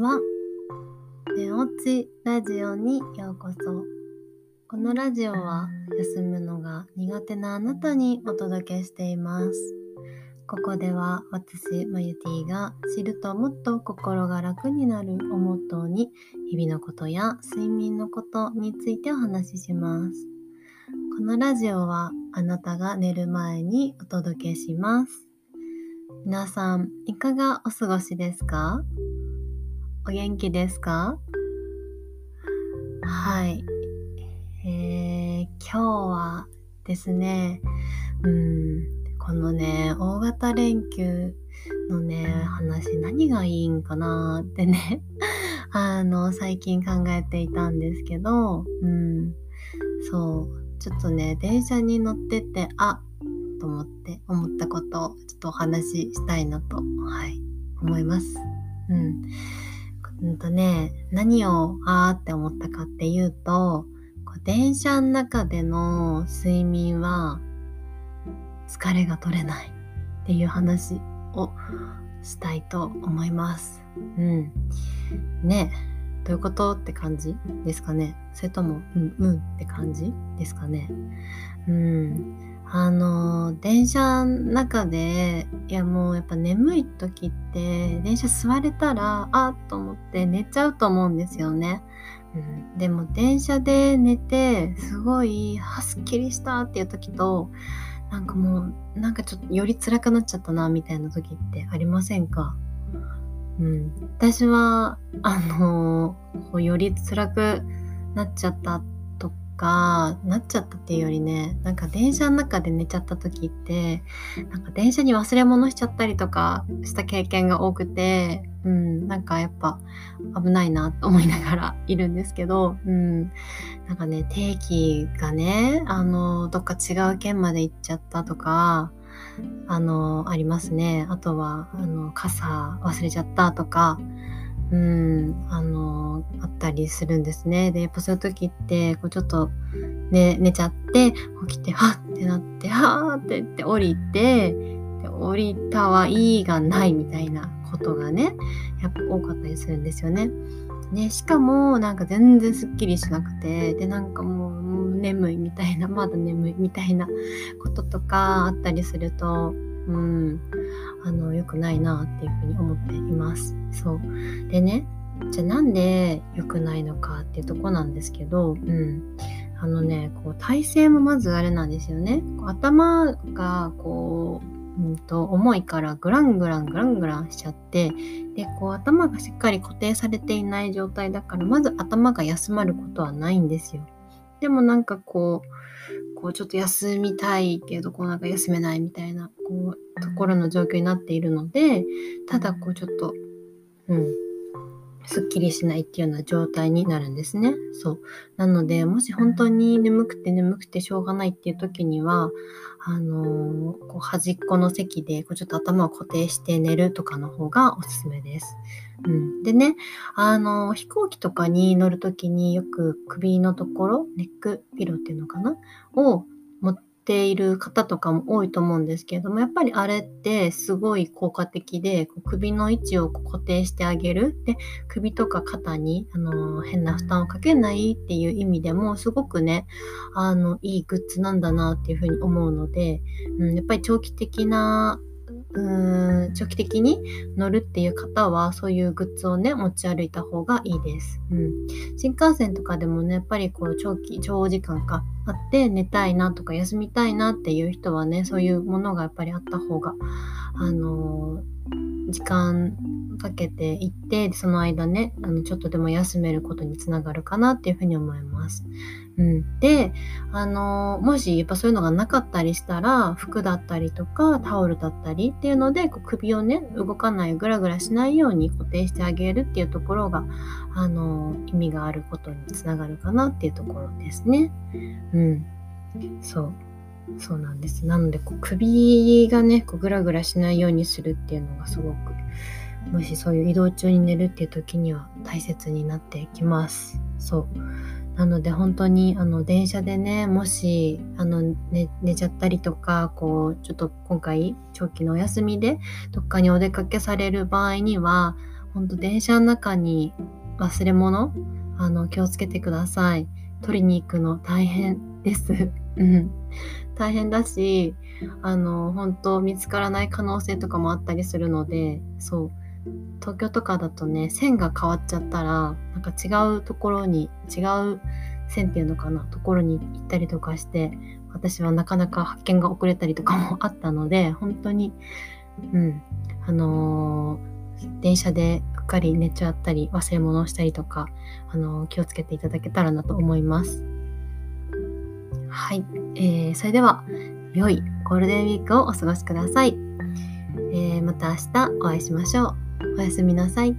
は。寝落ちラジオにようこそ。このラジオは休むのが苦手なあなたにお届けしています。ここでは私、マユティが知るともっと心が楽になるをモットーに日々のことや睡眠のことについてお話しします。このラジオはあなたが寝る前にお届けします。皆さん、いかがお過ごしですか？お元気ですか？はい。えー、今日はですね、うん、このね、大型連休のね、話何がいいんかなってね、あの、最近考えていたんですけど、うん、そう、ちょっとね、電車に乗ってて、あ、と思って思ったことをちょっとお話ししたいなと、はい、思います。うん。うんとね、何をあーって思ったかっていうと、こう電車の中での睡眠は疲れが取れないっていう話をしたいと思います。うん。ねどういうことって感じですかねそれとも、うんうんって感じですかねうん。あの電車の中でいやもうやっぱ眠い時って電車座れたらあっと思って寝ちゃうと思うんですよね、うん、でも電車で寝てすごいはっきりしたっていう時となんかもうなんかちょっとより辛くなっちゃったなみたいな時ってありませんか？うん、私はあのより辛くなっちゃったかなっちゃったっていうよりねなんか電車の中で寝ちゃった時ってなんか電車に忘れ物しちゃったりとかした経験が多くてうんなんかやっぱ危ないなと思いながらいるんですけどうんなんかね定期がねあのどっか違う県まで行っちゃったとかあのありますね。あとはあの傘忘れちゃったとかうん、あの、あったりするんですね。で、やっぱそういう時って、こうちょっと、ね、寝ちゃって、起きて、はってなって、はーって言って降りて、で降りたはいいがないみたいなことがね、やっぱ多かったりするんですよね。ね、しかも、なんか全然すっきりしなくて、で、なんかもう眠いみたいな、まだ眠いみたいなこととかあったりすると、うん、あの、良くないなっていうふうに思っています。そう。でね、じゃあなんで良くないのかっていうとこなんですけど、うん。あのね、こう体勢もまずあれなんですよね。頭がこう、うんと、重いからグラングラングラングランしちゃって、で、こう頭がしっかり固定されていない状態だから、まず頭が休まることはないんですよ。でもなんかこう、こうちょっと休みたいけどこうなんか休めないみたいなこうところの状況になっているのでただこうちょっとうん。すっきりしないっていうような状態になるんですね。そう。なので、もし本当に眠くて眠くてしょうがないっていう時には、あのー、こう端っこの席でこうちょっと頭を固定して寝るとかの方がおすすめです。うん、でね、あの、飛行機とかに乗るときによく首のところ、ネックピローっていうのかな？を持ってている方とかも多いと思うんですけれども、やっぱりあれってすごい効果的で、首の位置を固定してあげる。で、首とか肩に、あの、変な負担をかけないっていう意味でも、すごくね、あの、いいグッズなんだなっていうふうに思うので、うん、やっぱり長期的なうん長期的に乗るっていう方はそういうグッズをね持ち歩いた方がいいです。うん、新幹線とかでもねやっぱりこう長期長時間かあって寝たいなとか休みたいなっていう人はねそういうものがやっぱりあった方があの、時間かけていってその間ねあのちょっとでも休めることにつながるかなっていうふうに思います。うん、で、あのもしやっぱそういうのがなかったりしたら服だったりとかタオルだったりっていうのでこう首をね動かないグラグラしないように固定してあげるっていうところが、あの意味があることにつながるかなっていうところですね。うん、うんそうそうなんです。なのでこう首がねこうグラグラしないようにするっていうのがすごくもしそういう移動中に寝るっていう時には大切になってきます。そう。なので本当にあの電車でねもしあの寝寝ちゃったりとかこうちょっと今回長期のお休みでどっかにお出かけされる場合にはほんと電車の中に忘れ物あの気をつけてください。取りに行くの大変です。うん。大変だし、あの、本当見つからない可能性とかもあったりするので、そう。東京とかだとね、線が変わっちゃったら、なんか違うところに、違う線っていうのかな、ところに行ったりとかして、私はなかなか発見が遅れたりとかもあったので、本当に、うん、あのー、電車でうっかり寝ちゃったり、忘れ物をしたりとか、あのー、気をつけていただけたらなと思います。はい、えー、それでは、良いゴールデンウィークをお過ごしください。えー、また明日お会いしましょう。おやすみなさい。